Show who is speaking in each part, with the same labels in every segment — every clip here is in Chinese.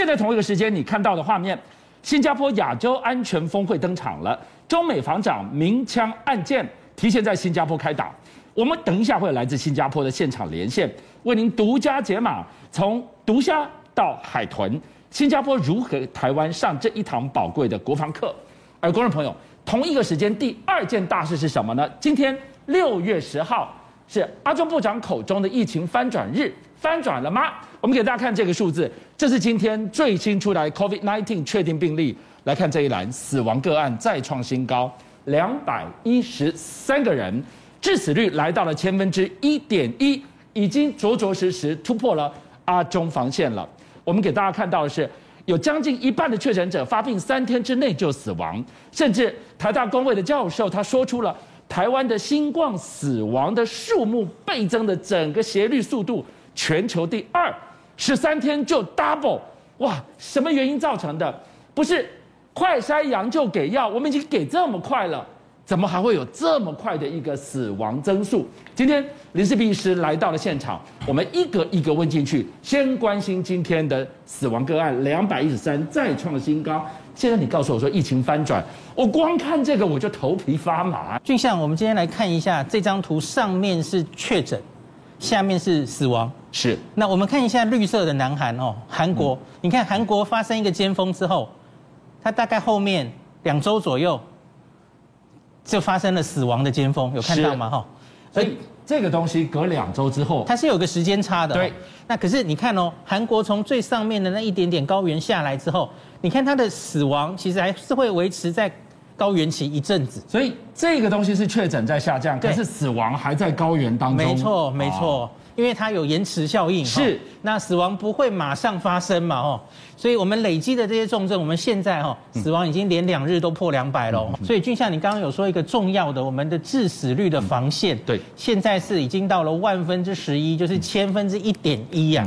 Speaker 1: 现在同一个时间，你看到的画面，新加坡亚洲安全峰会登场了，中美防长鸣枪按键，提前在新加坡开打。我们等一下会来自新加坡的现场连线，为您独家解码，从毒虾到海豚，新加坡如何台湾上这一堂宝贵的国防课？而观众朋友，同一个时间，第二件大事是什么呢？今天六月十号是阿中部长口中的疫情翻转日，翻转了吗？我们给大家看这个数字，这是今天最新出来 COVID-19 确定病例。来看这一栏，死亡个案再创新高，两百一十三个人，致死率来到了千分之一点一，已经着着实实突破了阿中防线了。我们给大家看到的是，有将近一半的确诊者发病三天之内就死亡，甚至台大公卫的教授他说出了。台湾的新冠死亡的数目倍增的整个斜率速度，全球第二，十三天就 double，哇！什么原因造成的？不是快筛阳就给药，我们已经给这么快了，怎么还会有这么快的一个死亡增速？今天林世斌医师来到了现场，我们一个一个问进去，先关心今天的死亡个案两百一十三再创新高。现在你告诉我说疫情翻转，我光看这个我就头皮发麻。
Speaker 2: 俊相，我们今天来看一下这张图，上面是确诊，下面是死亡。
Speaker 1: 是。
Speaker 2: 那我们看一下绿色的南韩哦，韩国。嗯、你看韩国发生一个尖峰之后，它大概后面两周左右就发生了死亡的尖峰，有看到吗？哈。
Speaker 1: 所以这个东西隔两周之后，
Speaker 2: 它是有个时间差的。
Speaker 1: 对。
Speaker 2: 那可是你看哦，韩国从最上面的那一点点高原下来之后。你看它的死亡其实还是会维持在高原期一阵子，
Speaker 1: 所以这个东西是确诊在下降，可是死亡还在高原当中。
Speaker 2: 没错，没错，因为它有延迟效应。
Speaker 1: 是，
Speaker 2: 那死亡不会马上发生嘛？哦，所以我们累积的这些重症，我们现在哦死亡已经连两日都破两百了。所以俊相，你刚刚有说一个重要的，我们的致死率的防线，
Speaker 1: 对，
Speaker 2: 现在是已经到了万分之十一，就是千分之一点一呀。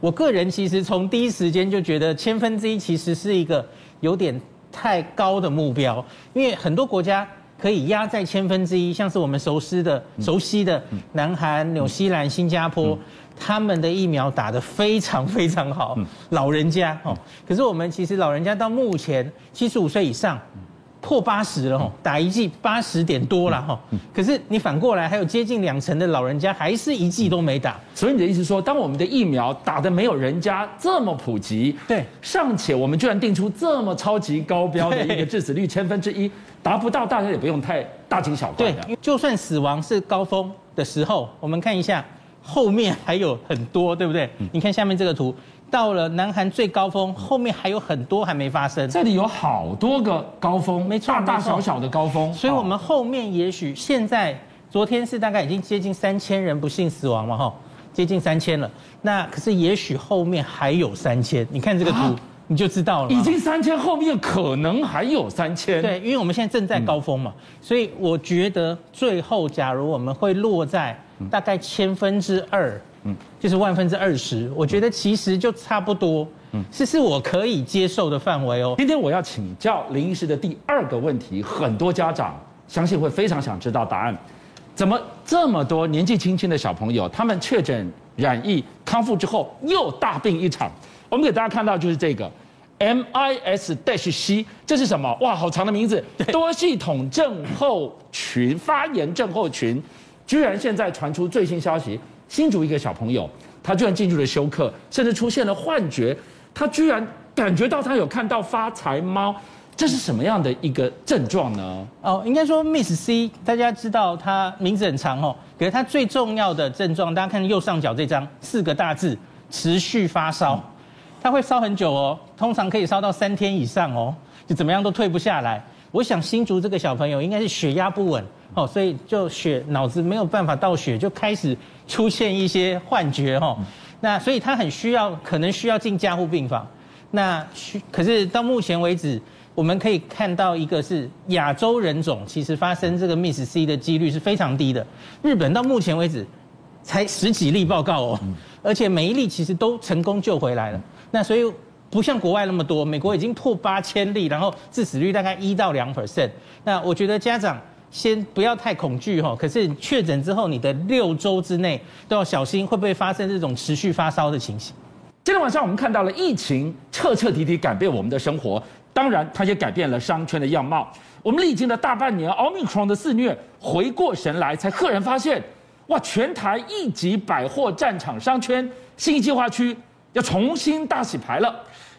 Speaker 2: 我个人其实从第一时间就觉得千分之一其实是一个有点太高的目标，因为很多国家可以压在千分之一，像是我们熟悉的、熟悉的南韩、纽西兰、新加坡，他们的疫苗打得非常非常好，老人家哦，可是我们其实老人家到目前七十五岁以上。破八十了哈，打一剂八十点多了哈，可是你反过来还有接近两成的老人家还是一剂都没打，
Speaker 1: 所以你的意思说，当我们的疫苗打得没有人家这么普及，
Speaker 2: 对，
Speaker 1: 尚且我们居然定出这么超级高标的一个致死率千分之一，达不到，大家也不用太大惊小怪的。
Speaker 2: 对，就算死亡是高峰的时候，我们看一下后面还有很多，对不对？你看下面这个图。到了南韩最高峰，后面还有很多还没发生。
Speaker 1: 这里有好多个高峰，没错，大大小小的高峰。
Speaker 2: 所以，我们后面也许现在，昨天是大概已经接近三千人不幸死亡嘛，哈，接近三千了。那可是也许后面还有三千，你看这个图你就知道了。
Speaker 1: 已经三千，后面可能还有三千。
Speaker 2: 对，因为我们现在正在高峰嘛，所以我觉得最后假如我们会落在大概千分之二。嗯，就是万分之二十，我觉得其实就差不多，嗯，是是我可以接受的范围哦。
Speaker 1: 今天我要请教林医师的第二个问题，很多家长相信会非常想知道答案：怎么这么多年纪轻轻的小朋友，他们确诊染疫康复之后又大病一场？我们给大家看到就是这个 MIS-C，这是什么？哇，好长的名字，多系统症候群发炎症候群，居然现在传出最新消息。新竹一个小朋友，他居然进入了休克，甚至出现了幻觉，他居然感觉到他有看到发财猫，这是什么样的一个症状呢？
Speaker 2: 哦，应该说 Miss C，大家知道他名字很长哦，可是他最重要的症状，大家看右上角这张四个大字：持续发烧，他会烧很久哦，通常可以烧到三天以上哦，就怎么样都退不下来。我想新竹这个小朋友应该是血压不稳哦，所以就血脑子没有办法倒血，就开始出现一些幻觉哈。那所以他很需要，可能需要进加护病房。那需可是到目前为止，我们可以看到一个是亚洲人种，其实发生这个 Miss C 的几率是非常低的。日本到目前为止才十几例报告哦，而且每一例其实都成功救回来了。那所以。不像国外那么多，美国已经破八千例，然后致死率大概一到两 percent。那我觉得家长先不要太恐惧哈，可是确诊之后，你的六周之内都要小心，会不会发生这种持续发烧的情形？
Speaker 1: 今天晚上我们看到了疫情彻彻底底改变我们的生活，当然它也改变了商圈的样貌。我们历经了大半年奥密克戎的肆虐，回过神来才赫然发现，哇，全台一级百货战场商圈信义计划区要重新大洗牌了。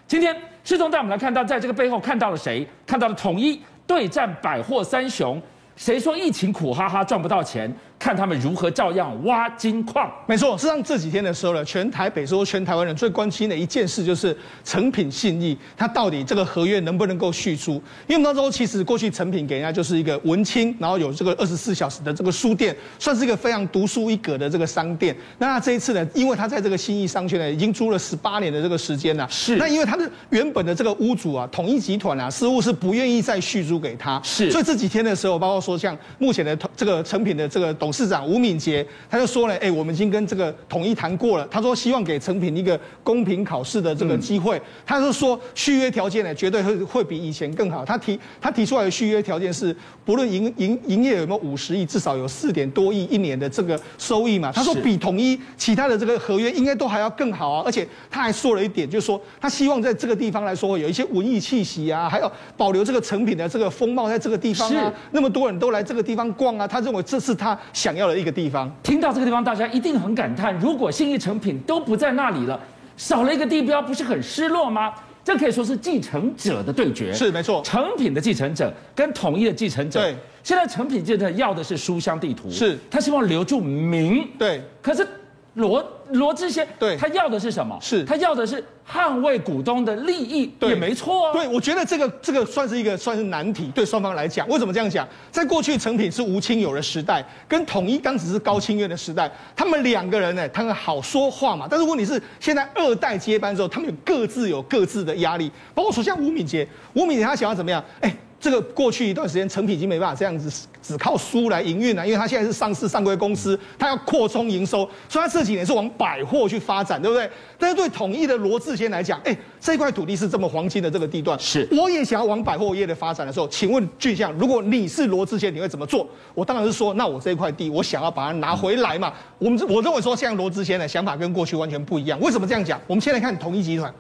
Speaker 1: 今天世聪带我们来看到，在这个背后看到了谁？看到了统一对战百货三雄。谁说疫情苦哈哈赚不到钱？看他们如何照样挖金矿。
Speaker 3: 没错，事实上这几天的时候呢，全台北说全台湾人最关心的一件事就是成品信义，它到底这个合约能不能够续租？因为我们当中其实过去成品给人家就是一个文青，然后有这个二十四小时的这个书店，算是一个非常独树一格的这个商店。那他这一次呢，因为他在这个信义商圈呢，已经租了十八年的这个时间了，
Speaker 1: 是。
Speaker 3: 那因为他的原本的这个屋主啊，统一集团啊，似乎是不愿意再续租给他，
Speaker 1: 是。
Speaker 3: 所以这几天的时候，包括说像目前的这个成品的这个董事长吴敏杰，他就说了，哎，我们已经跟这个统一谈过了，他说希望给成品一个公平考试的这个机会。他就说续约条件呢，绝对会会比以前更好。他提他提出来的续约条件是，不论营营营业有没有五十亿，至少有四点多亿一年的这个收益嘛。他说比统一其他的这个合约应该都还要更好啊。而且他还说了一点，就是说他希望在这个地方来说有一些文艺气息啊，还有保留这个成品的这个风貌在这个地方啊。那么多人都来这个。地方逛啊，他认为这是他想要的一个地方。
Speaker 1: 听到这个地方，大家一定很感叹：如果信义成品都不在那里了，少了一个地标，不是很失落吗？这可以说是继承者的对决。
Speaker 3: 是没错，
Speaker 1: 成品的继承者跟统一的继承者。
Speaker 3: 对，
Speaker 1: 现在成品继承者要的是书香地图，
Speaker 3: 是
Speaker 1: 他希望留住名。
Speaker 3: 对，
Speaker 1: 可是。罗罗志贤，
Speaker 3: 对，
Speaker 1: 他要的是什么？
Speaker 3: 是
Speaker 1: 他要的是捍卫股东的利益，
Speaker 3: 对，
Speaker 1: 也没错啊。
Speaker 3: 对，我觉得这个这个算是一个算是难题，对双方来讲。为什么这样讲？在过去，成品是吴清友的时代，跟统一当时是高清月的时代，他们两个人呢，他们好说话嘛。但是问题是，现在二代接班之后，他们有各自有各自的压力。包括说像吴敏杰，吴敏杰他想要怎么样？哎。这个过去一段时间，成品已经没办法这样子只靠书来营运了，因为它现在是上市上柜公司，它要扩充营收，所以它这几年是往百货去发展，对不对？但是对统一的罗志贤来讲，哎，这块土地是这么黄金的这个地段，
Speaker 1: 是，
Speaker 3: 我也想要往百货业的发展的时候，请问巨匠，如果你是罗志贤，你会怎么做？我当然是说，那我这块地，我想要把它拿回来嘛。我们我认为说，现在罗志贤的想法跟过去完全不一样。为什么这样讲？我们先来看统一集团，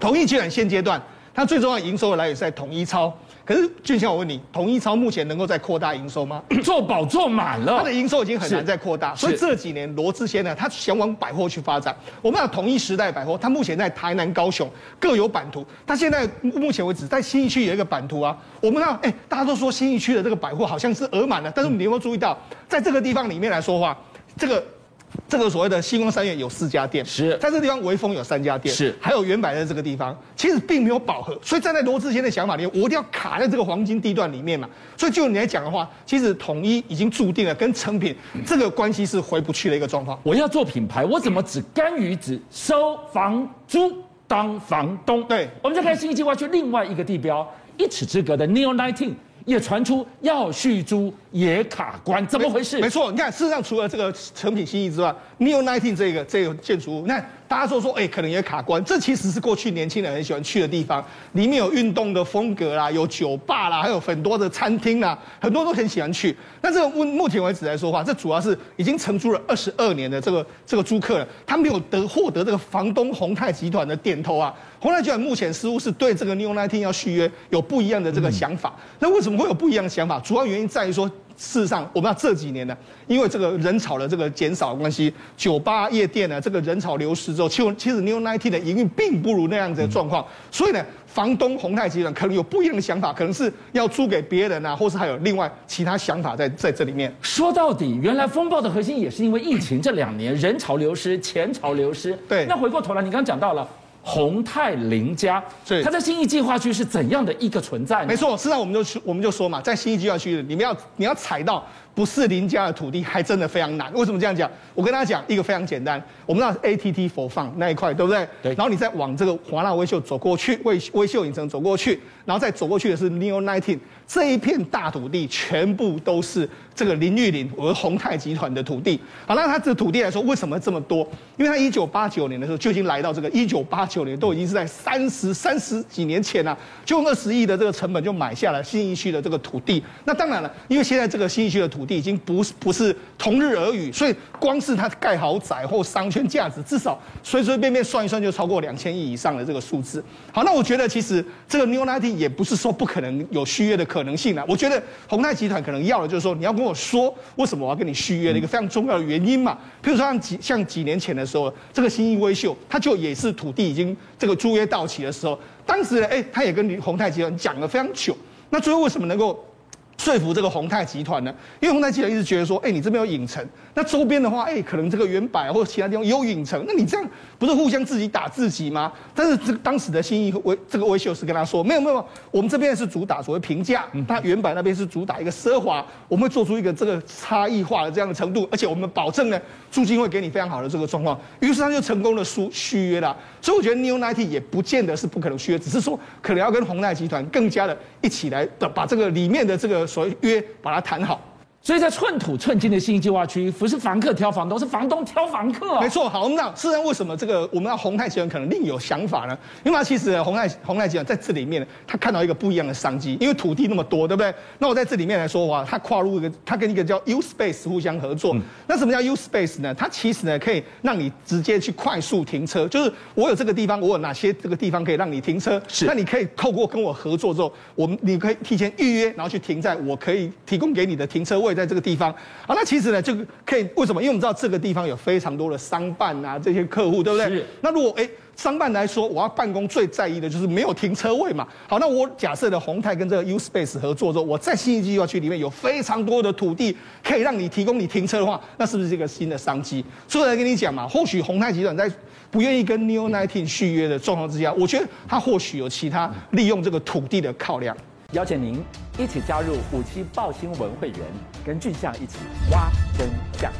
Speaker 3: 统一集团现阶段，它最重要的营收的来源是在统一超。可是俊相，我问你，统一超目前能够再扩大营收吗？
Speaker 1: 做饱做满了，
Speaker 3: 它的营收已经很难再扩大，所以这几年罗志先呢，他想往百货去发展。我们讲统一时代百货，它目前在台南、高雄各有版图。它现在目前为止在新义区有一个版图啊。我们看，哎，大家都说新义区的这个百货好像是额满了，但是你有没有注意到，在这个地方里面来说话，这个。这个所谓的星光三院有四家店，
Speaker 1: 是
Speaker 3: 在这个地方微风有三家店，
Speaker 1: 是
Speaker 3: 还有原百在这个地方，其实并没有饱和，所以站在罗志贤的想法里面，我一定要卡在这个黄金地段里面嘛。所以就你来讲的话，其实统一已经注定了跟成品这个关系是回不去的一个状况。
Speaker 1: 我要做品牌，我怎么只甘于只收房租当房东？
Speaker 3: 对，
Speaker 1: 我们再看信义计划区另外一个地标，一尺之隔的 Neo Nineteen。也传出要续租也卡关，怎么回事？
Speaker 3: 没错，你看，事实上除了这个成品新意之外，Neo Nineteen 这个这个建筑物，那。大家说说，哎、可能也卡关。这其实是过去年轻人很喜欢去的地方，里面有运动的风格啦，有酒吧啦，还有很多的餐厅啦，很多都很喜欢去。那这个目目前为止来说话，这主要是已经承租了二十二年的这个这个租客了，他没有得获得这个房东宏泰集团的点头啊。宏泰集团目前似乎是对这个 New Nineteen 要续约有不一样的这个想法。那为什么会有不一样的想法？主要原因在于说。事实上，我们要这几年呢，因为这个人潮的这个减少的关系，酒吧夜店呢，这个人潮流失之后，其实其实 New Nineteen 的营运并不如那样子的状况，所以呢，房东宏泰集团可能有不一样的想法，可能是要租给别人啊，或是还有另外其他想法在在这里面。
Speaker 1: 说到底，原来风暴的核心也是因为疫情这两年人潮流失、钱潮流失。
Speaker 3: 对，
Speaker 1: 那回过头来，你刚刚讲到了。宏泰林家，
Speaker 3: 是
Speaker 1: 他在新义计划区是怎样的一个存在呢？
Speaker 3: 没错，实际上我们就我们就说嘛，在新义计划区，你们要你要踩到不是林家的土地，还真的非常难。为什么这样讲？我跟大家讲一个非常简单，我们知道 ATT 4 Fun 那一块，对不对？
Speaker 1: 对。
Speaker 3: 然后你再往这个华纳威秀走过去，威威秀影城走过去，然后再走过去的是 Neo Nineteen。这一片大土地全部都是这个林玉林和宏泰集团的土地。好，那他这个土地来说，为什么这么多？因为他一九八九年的时候就已经来到这个一九八九。年都已经是在三十三十几年前了、啊，就用二十亿的这个成本就买下了新一区的这个土地。那当然了，因为现在这个新一区的土地地已经不是不是同日而语，所以光是它盖豪宅或商圈价值，至少随随便便算一算就超过两千亿以上的这个数字。好，那我觉得其实这个 Neo 90也不是说不可能有续约的可能性啊。我觉得宏泰集团可能要的就是说，你要跟我说为什么我要跟你续约的一个非常重要的原因嘛。譬如说像几像几年前的时候，这个新义威秀，它就也是土地已经这个租约到期的时候，当时呢，哎，他也跟宏泰集团讲了非常久。那最后为什么能够说服这个宏泰集团呢？因为宏泰集团一直觉得说，哎，你这边有影城，那周边的话，哎，可能这个原百或者其他地方也有影城，那你这样不是互相自己打自己吗？但是这个当时的信义威这个威秀是跟他说，没有没有，我们这边是主打所谓平价，那原百那边是主打一个奢华，我们会做出一个这个差异化的这样的程度，而且我们保证呢，租金会给你非常好的这个状况。于是他就成功的续续约了。所以我觉得 Newnity 也不见得是不可能续约，只是说可能要跟宏泰集团更加的一起来的把这个里面的这个所以约把它谈好。
Speaker 1: 所以在寸土寸金的信义计划区，不是房客挑房东，是房东挑房客啊。
Speaker 3: 没错，好，我们讲，事实上为什么这个我们要宏泰集团可能另有想法呢？因为其实宏泰宏泰集团在这里面，他看到一个不一样的商机，因为土地那么多，对不对？那我在这里面来说的话，他跨入一个，他跟一个叫 U Space 互相合作。嗯、那什么叫 U Space 呢？它其实呢可以让你直接去快速停车，就是我有这个地方，我有哪些这个地方可以让你停车？是，那你可以透过跟我合作之后，我们你可以提前预约，然后去停在我可以提供给你的停车位，在这个地方。好，那其实呢，就可以为什么？因为我们知道这个地方有非常多的商办啊，这些客户，对不对？那如果哎，商办来说，我要办公最在意的就是没有停车位嘛。好，那我假设的宏泰跟这个 U Space 合作之后，我在新义计划区里面有非常多的土地可以让你提供你停车的话，那是不是这个新的商机？所以我来跟你讲嘛，或许宏泰集团在不愿意跟 New Nineteen 续约的状况之下，我觉得他或许有其他利用这个土地的考量。
Speaker 4: 邀请您一起加入五七报新闻会员，跟俊相一起挖真相。